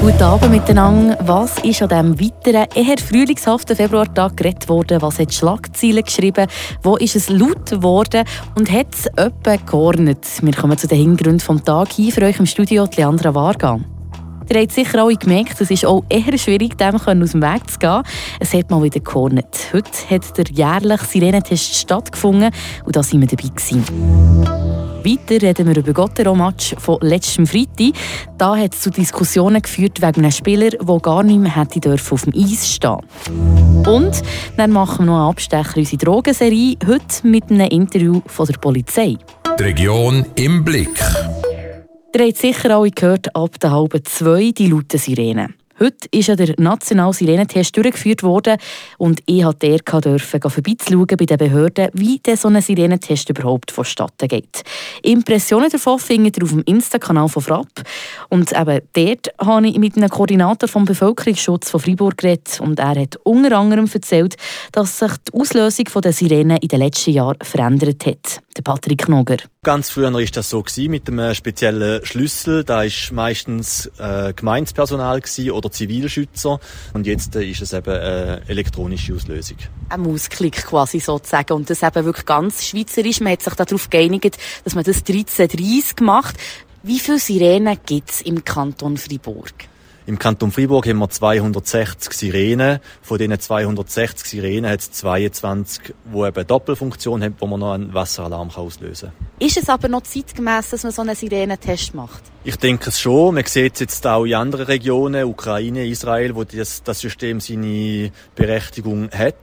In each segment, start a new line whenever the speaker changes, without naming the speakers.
Guten Abend miteinander. Was ist an diesem weiteren, eher frühlingshaften Februartag geredet worden? Was hat Schlagzeilen geschrieben? Wo ist es laut geworden? Und hat es jemanden geordnet? Wir kommen zu den Hintergründen des Tages. Hier für euch im Studio Leandra Varga. Ihr habt sicher alle gemerkt, es ist auch eher schwierig, dem aus dem Weg zu gehen. Es hat mal wieder geordnet. Heute hat der jährliche Sirenentest stattgefunden und da sind wir dabei gewesen. Weiter reden wir über Gottero-Match von letztem Freitag. Da hat es zu Diskussionen geführt wegen einem Spieler, der gar nicht mehr hätte dürfen auf dem Eis stehen Und dann machen wir noch einen Abstecher in unsere Drogenserie, heute mit einem Interview von der Polizei.
Die Region im Blick.
Ihr habt sicher alle gehört, ab der halben zwei die lauten Sirenen. Heute ist ja der nationale Sirenentest durchgeführt worden und ich durfte vorbeizuschauen bei den Behörden, wie so ein Sirenentest überhaupt vonstatten geht. Impressionen davon findet ihr auf dem Insta-Kanal von Frapp. Und eben dort habe ich mit einem Koordinator vom Bevölkerungsschutz von Freiburg geredet und er hat unter anderem erzählt, dass sich die Auslösung der Sirenen in den letzten Jahren verändert hat. Patrick Noger.
Ganz früher war das so mit einem speziellen Schlüssel. Da war meistens äh, Gemeinspersonal oder Zivilschützer. Und jetzt äh, ist es eben eine elektronische Auslösung.
Ein Mausklick quasi sozusagen. Und das eben wirklich ganz schweizerisch. Man hat sich darauf geeinigt, dass man das 1330 macht. Wie viele Sirenen gibt es im Kanton Fribourg?
Im Kanton Fribourg haben wir 260 Sirenen. Von diesen 260 Sirenen hat es 22, die eben Doppelfunktion haben, wo man noch einen Wasseralarm auslösen kann.
Ist es aber noch zeitgemäß, dass man so einen Sirenentest macht?
Ich denke es schon. Man sieht es jetzt auch in anderen Regionen, Ukraine, Israel, wo das, das System seine Berechtigung hat.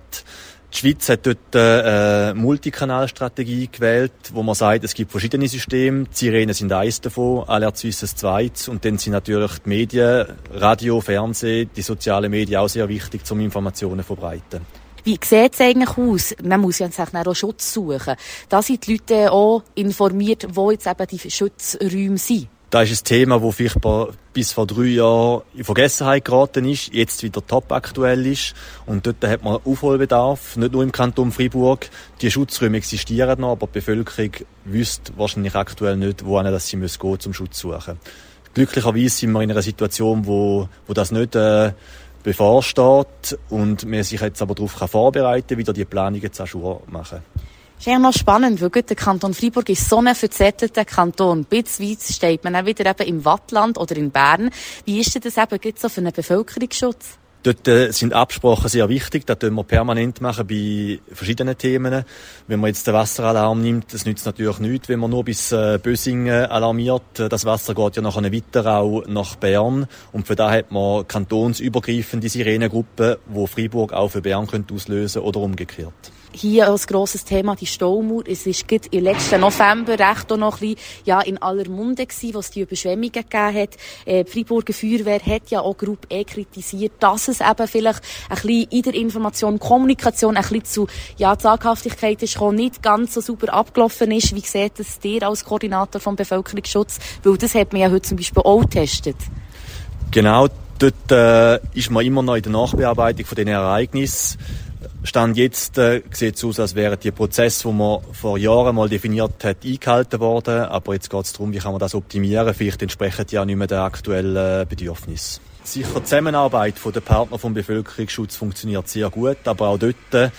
Die Schweiz hat dort eine Multikanalstrategie gewählt, wo man sagt, es gibt verschiedene Systeme. Die Sirenen sind eines davon, Alert Suisse ein zweites. Und dann sind natürlich die Medien, Radio, Fernsehen, die sozialen Medien auch sehr wichtig, um Informationen zu verbreiten.
Wie sieht es eigentlich aus? Man muss ja auch Schutz suchen. Da sind die Leute auch informiert, wo jetzt eben die Schutzräume sind.
Das ist ein Thema, das vielleicht bis vor drei Jahren in Vergessenheit geraten ist, jetzt wieder top aktuell ist. Und dort hat man Aufholbedarf, nicht nur im Kanton Freiburg. Die Schutzräume existieren noch, aber die Bevölkerung wüsste wahrscheinlich aktuell nicht, wohin dass sie gehen müssen, zum Schutz suchen. Glücklicherweise sind wir in einer Situation, wo, wo das nicht äh, bevorsteht und man sich jetzt aber darauf vorbereiten kann, wieder die Planungen zu machen.
Das ist ja noch spannend, weil der Kanton Freiburg ist so ein verzettelter Kanton. Bitzweiz steht man auch wieder eben im Wattland oder in Bern. Wie ist denn das eben so für einen Bevölkerungsschutz?
Dort äh, sind Absprachen sehr wichtig. Das tun wir permanent machen bei verschiedenen Themen. Wenn man jetzt den Wasseralarm nimmt, das nützt natürlich nichts, wenn man nur bis äh, Bösingen alarmiert. Das Wasser geht ja nachher weiter auch nach Bern. Und für da hat man kantonsübergreifende Sirenengruppen, wo Freiburg auch für Bern auslösen oder umgekehrt
hier als grosses Thema die Staumauer. Es war im letzten November recht auch noch ein bisschen, ja, in aller Munde gewesen, was die Überschwemmungen gegeben hat. Äh, die Freiburger Feuerwehr hat ja auch Gruppe E kritisiert, dass es eben vielleicht ein bisschen in der Information, Kommunikation ein bisschen zu, ja, Zaghaftigkeit ist gekommen, nicht ganz so super abgelaufen ist. Wie sieht es dir als Koordinator vom Bevölkerungsschutz? Weil das hat man ja heute zum Beispiel auch getestet.
Genau, dort äh, ist man immer noch in der Nachbearbeitung von den Ereignissen. Stand jetzt äh, sieht es aus, als wären die Prozesse, die man vor Jahren mal definiert hat, eingehalten worden. Aber jetzt geht es darum, wie kann man das optimieren. Vielleicht entsprechen die ja nicht mehr den aktuellen Bedürfnissen. Sicher die Zusammenarbeit der Partner vom Bevölkerungsschutz funktioniert sehr gut, aber auch dort äh,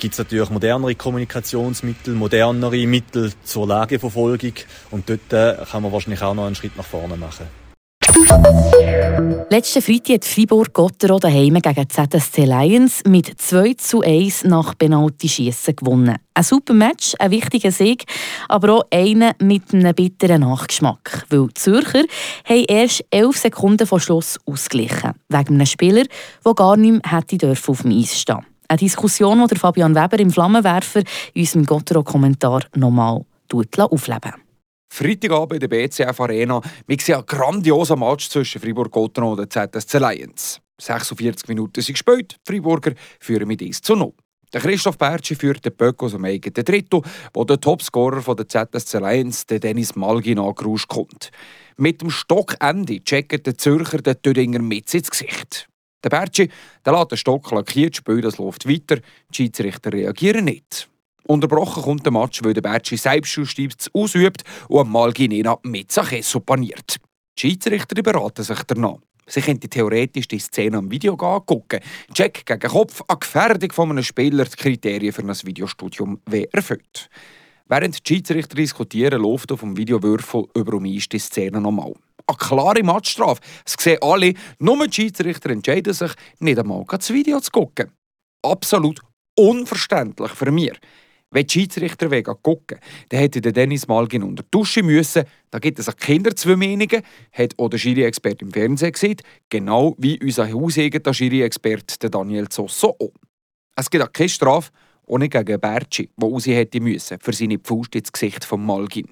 gibt es natürlich modernere Kommunikationsmittel, modernere Mittel zur Lageverfolgung und dort äh, kann man wahrscheinlich auch noch einen Schritt nach vorne machen.
Letzten Freitag hat Fribourg Gottero daheim gegen ZSC Lions mit 2 zu 1 nach Penalty-Schiessen gewonnen. Ein super Match, ein wichtiger Sieg, aber auch einer mit einem bitteren Nachgeschmack. Weil die Zürcher haben erst 11 Sekunden vor Schluss ausgeglichen. Wegen einem Spieler, der gar nicht mehr auf dem Eis stehen Eine Diskussion, die Fabian Weber im Flammenwerfer in unserem Gottero-Kommentar nochmal aufleben
Freitagabend in der BCF Arena. Wir sehen einen grandiosen Match zwischen Fribourg-Gotteron und der ZSC Lions. 46 Minuten sind gespielt. Die Friburger führen mit 1 zu 0. Der Christoph Bertschi führt den Böck aus dem eigenen Drittel, wo der Topscorer der ZSC Lions, der Dennis Malgin, angerauscht kommt. Mit dem Stockende checkt der Zürcher den Thüringer mit ins Gesicht. Der Bertschi der lässt den Stock lackiert, spielt das läuft weiter. Die Schiedsrichter reagieren nicht. Unterbrochen kommt der Match, weil der Bertschi Selbstjustiz ausübt und Malginena mit Sachesso paniert. Die Schiedsrichter beraten sich danach. Sie könnte theoretisch die Szene am Video angucken. Check gegen Kopf an Gefährdung von einem Spieler die Kriterien für ein Videostudium erfüllt. Während die Schiedsrichter diskutieren, läuft auf dem Videowürfel über um die Szene nochmal. Eine klare Matchstrafe. Es sehen alle, nur die Schiedsrichter entscheiden sich, nicht einmal das Video zu gucken. Absolut unverständlich für mich. Wenn die Schiedsrichter gucken, dann hätte der Dennis Malgin unter die Dusche müssen. Da gibt es auch Kinder zwei Meinungen, hat auch der Schiri-Experte im Fernsehen gesehen, genau wie unser hauseigener Schiri-Experte Daniel Zosso auch. Es gibt auch keine Strafe, nicht gegen Bertschi, der raus hätte müssen, für seine Pfust ins Gesicht von Malgin.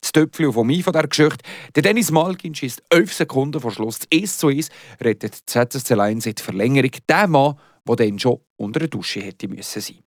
Das Töpfchen von mir von dieser Geschichte. Der Dennis Malgin schießt 11 Sekunden vor Schluss 1 zu 1, rettet die ZSC Lions in die Verlängerung. Der Mann, der dann schon unter der Dusche hätte müssen sein.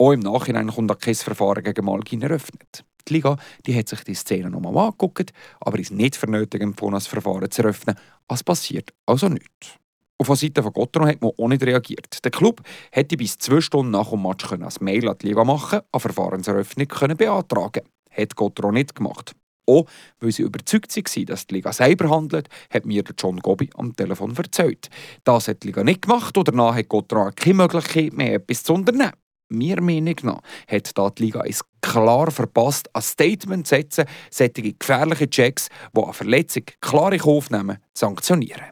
Auch im Nachhinein kommt kein Verfahren gegen Malgin eröffnet. Die Liga die hat sich die Szene nochmal angeguckt, aber ist nicht für nötig empfohlen, das Verfahren zu eröffnen. Es passiert also nichts. Auf der Seite von Gotteron hat man auch nicht reagiert. Der Club hätte bis zwei Stunden nach dem Match ein Mail an die Liga machen, eine Verfahrenseröffnung können beantragen. Hat Gotteron nicht gemacht. Auch weil sie überzeugt waren, dass die Liga selber handelt, hat mir John Gobi am Telefon erzählt. Das hat die Liga nicht gemacht oder danach hat Gotteron keine Möglichkeit mehr, etwas zu unternehmen. Mir Meinung nach hat da die Liga es klar verpasst, ein Statement zu setzen, solche gefährliche Checks, die eine Verletzung klar in Kauf nehmen, zu sanktionieren.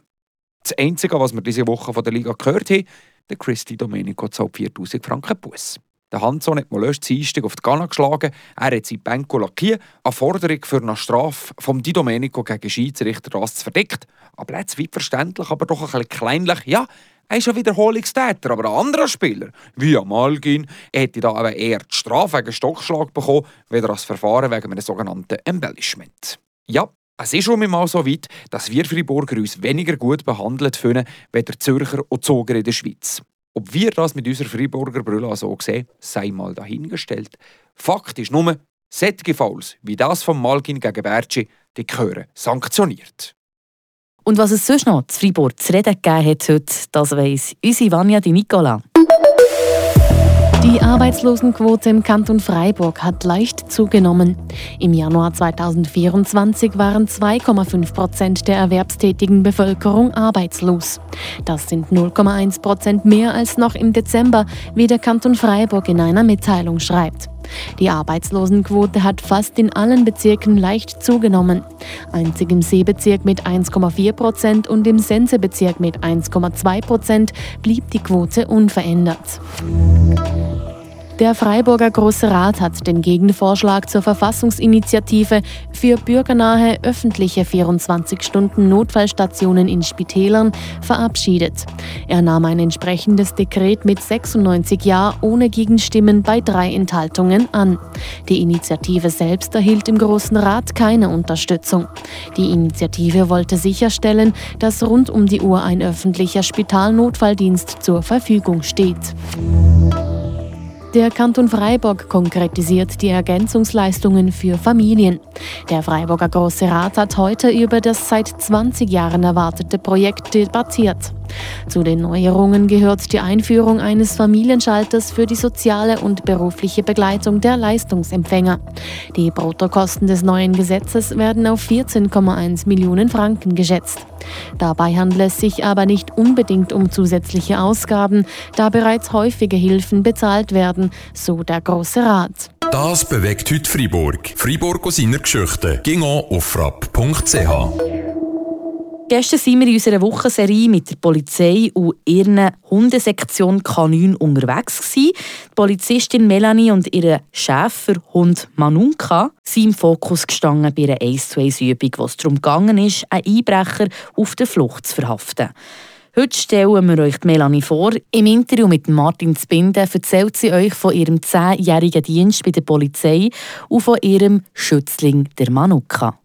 Das Einzige, was wir diese Woche von der Liga gehört haben, der Christy Domenico zahlt 4000 Franken Bus. Der Hanson hat Molösch Dienstag auf die Gana geschlagen. Er hat sein Benko lackiert. Eine Forderung für eine Strafe vom Di Domenico gegen Schiedsrichter das verdeckt. Aber jetzt weit verständlich, aber doch ein bisschen kleinlich. Ja, er ist ein Wiederholungstäter, aber ein anderer Spieler, wie Amalgin, hätte da aber eher die Strafe wegen Stockschlag bekommen, weder das Verfahren wegen einem sogenannten Embellishment. Ja, es ist schon mal so weit, dass wir Freiburger uns weniger gut behandelt fühlen, wie der Zürcher und Zoger in der Schweiz. Ob wir das mit unserer Freiburger Brille so sehen, sei mal dahingestellt. Fakt ist nur, solche Fouls wie das von Malgin gegen Bertschi, die gehören sanktioniert.
Und was es sonst noch zu Freiburg zu reden gegeben hat heute, das weiss unsere Vanja Di Nicola.
Die Arbeitslosenquote im Kanton Freiburg hat leicht zugenommen. Im Januar 2024 waren 2,5 Prozent der erwerbstätigen Bevölkerung arbeitslos. Das sind 0,1 Prozent mehr als noch im Dezember, wie der Kanton Freiburg in einer Mitteilung schreibt. Die Arbeitslosenquote hat fast in allen Bezirken leicht zugenommen. Einzig im Seebezirk mit 1,4 Prozent und im Sensebezirk mit 1,2 Prozent blieb die Quote unverändert. Der Freiburger Große Rat hat den Gegenvorschlag zur Verfassungsinitiative für bürgernahe öffentliche 24-Stunden-Notfallstationen in Spitälern verabschiedet. Er nahm ein entsprechendes Dekret mit 96 Ja ohne Gegenstimmen bei drei Enthaltungen an. Die Initiative selbst erhielt im Großen Rat keine Unterstützung. Die Initiative wollte sicherstellen, dass rund um die Uhr ein öffentlicher Spitalnotfalldienst zur Verfügung steht. Der Kanton Freiburg konkretisiert die Ergänzungsleistungen für Familien. Der Freiburger Große Rat hat heute über das seit 20 Jahren erwartete Projekt debattiert. Zu den Neuerungen gehört die Einführung eines Familienschalters für die soziale und berufliche Begleitung der Leistungsempfänger. Die Bruttokosten des neuen Gesetzes werden auf 14,1 Millionen Franken geschätzt. Dabei handelt es sich aber nicht unbedingt um zusätzliche Ausgaben, da bereits häufige Hilfen bezahlt werden, so der Große Rat.
Das bewegt heute Freiburg. Freiburg aus seiner Geschichte. Ging auf frapp.ch.
Gestern waren wir in unserer Wochenserie mit der Polizei und ihren Hundesektion Kanün unterwegs. Die Polizistin Melanie und ihr Schäferhund Manunka sind im Fokus gestanden bei einer 1 zu 1 Übung, wo es darum ging, einen Einbrecher auf der Flucht zu verhaften. Heute stellen wir euch Melanie vor. Im Interview mit Martin Zbinden erzählt sie euch von ihrem zehnjährigen Dienst bei der Polizei und von ihrem Schützling, der Manuka.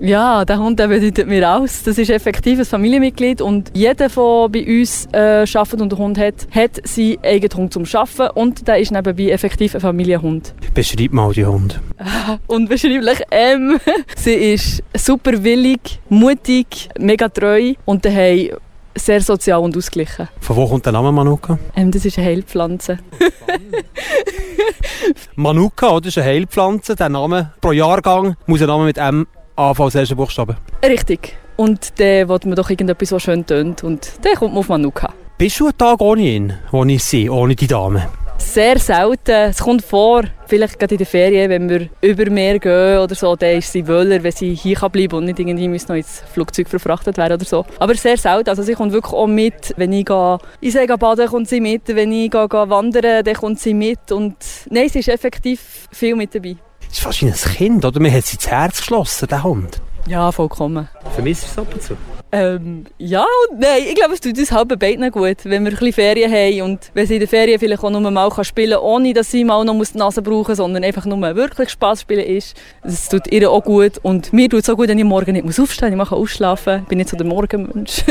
Ja, der Hund der bedeutet mir alles. Das ist effektiv ein Familienmitglied und jeder, der bei uns äh, arbeitet und einen Hund hat, hat seinen eigenen Hund zum Arbeiten und der ist nebenbei effektiv ein Familienhund.
Beschreib mal die Hund.
Unbeschreiblich. Ähm, sie ist super willig, mutig, mega treu und daheim sehr sozial und ausgeglichen.
Von wo kommt der Name Manuka?
Ähm, das ist eine Heilpflanze.
Manuka, oder? Das ist eine Heilpflanze. Der Name pro Jahrgang muss ein Name mit M anfangen als ersten Buchstaben.
Richtig. und dann will man doch irgendetwas, was schön tönt und dann kommt man auf Manuka.
Bist du einen Tag ohne ihn, ohne sie, ohne die Dame?
Sehr selten. Es kommt vor, vielleicht gerade in der Ferien, wenn wir über Meer gehen oder so, dann ist sie wohler, wenn sie hier bleiben kann und nicht irgendwie noch ins Flugzeug verfrachtet werden oder so. Aber sehr selten. Also sie kommt wirklich auch mit, wenn ich gehe, ich sage baden, kommt sie mit. Wenn ich gehe, gehe wandern, dann kommt sie mit. Und nein, sie ist effektiv viel mit dabei.
Das ist fast wie ein Kind, oder? Man hat sie ins Herz geschlossen, der Hund.
Ja, vollkommen.
Vermisst du es ab und zu?
Ähm, ja und nein. Ich glaube, es tut uns halb beiden gut, wenn wir ein bisschen Ferien haben und wenn sie in der Ferien vielleicht auch nur mal spielen kann, ohne dass sie mal noch die Nase brauchen muss, sondern einfach nur wirklich Spass spielen ist. Das tut ihr auch gut und mir tut es auch gut, wenn ich morgen nicht muss aufstehen muss, ich kann ausschlafen, ich bin nicht so der Morgenmensch.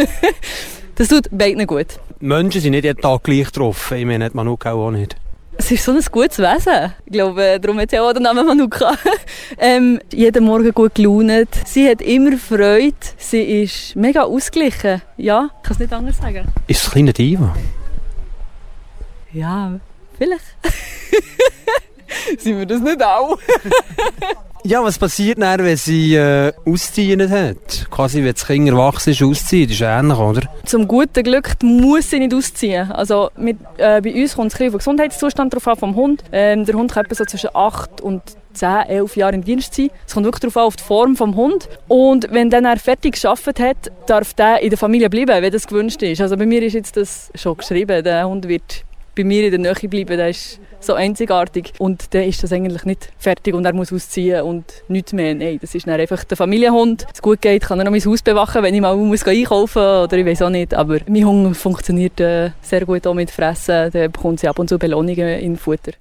das tut beiden gut.
Menschen sind nicht jeden Tag gleich drauf. Ich meine, Manuka auch nicht.
Es ist so ein gutes Wesen. Ich glaube, darum hat sie auch den Namen Manuka. ähm, jeden Morgen gut gelaunt. Sie hat immer Freude. Sie ist mega ausgeglichen. Ja, ich kann es nicht anders sagen.
Ist es ein kleiner Diva?
Ja, vielleicht. Sind wir das nicht auch?
Ja, was passiert dann, wenn sie äh, ausziehen hat? Quasi, wenn das Kind erwachsen ist, ausziehen. Das ist ähnlich, oder?
Zum guten Glück muss sie nicht ausziehen. Also mit, äh, bei uns kommt es ein auf Gesundheitszustand drauf an vom Hund. Ähm, der Hund kann etwa so zwischen 8 und 10, 11 Jahren im Dienst sein. Es kommt wirklich darauf an, auf die Form des Hundes. Und wenn dann er fertig gearbeitet hat, darf der in der Familie bleiben, wenn das gewünscht ist. Also bei mir ist jetzt das schon geschrieben. Der Hund wird bei mir in der Nähe bleiben. Der ist so einzigartig. Und dann ist das eigentlich nicht fertig und er muss ausziehen und nichts mehr. Nein, das ist dann einfach der Familienhund. Wenn es gut geht, kann er noch mein Haus bewachen, wenn ich mal muss einkaufen muss oder ich weiß auch nicht. Aber mein Hund funktioniert äh, sehr gut auch mit Fressen. Dann bekommt sie ab und zu Belohnungen in Futter.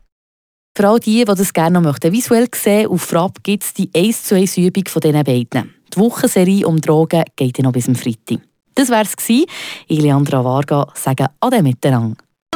Für all die, die das gerne noch möchten, visuell sehen, auf Frapp gibt es die 1 zu 1 Übung von diesen beiden. Die Wochenserie um Drogen geht ja noch bis zum Freitag. Das wär's gewesen. Ich, Leandra Varga, sage Ade miteinander.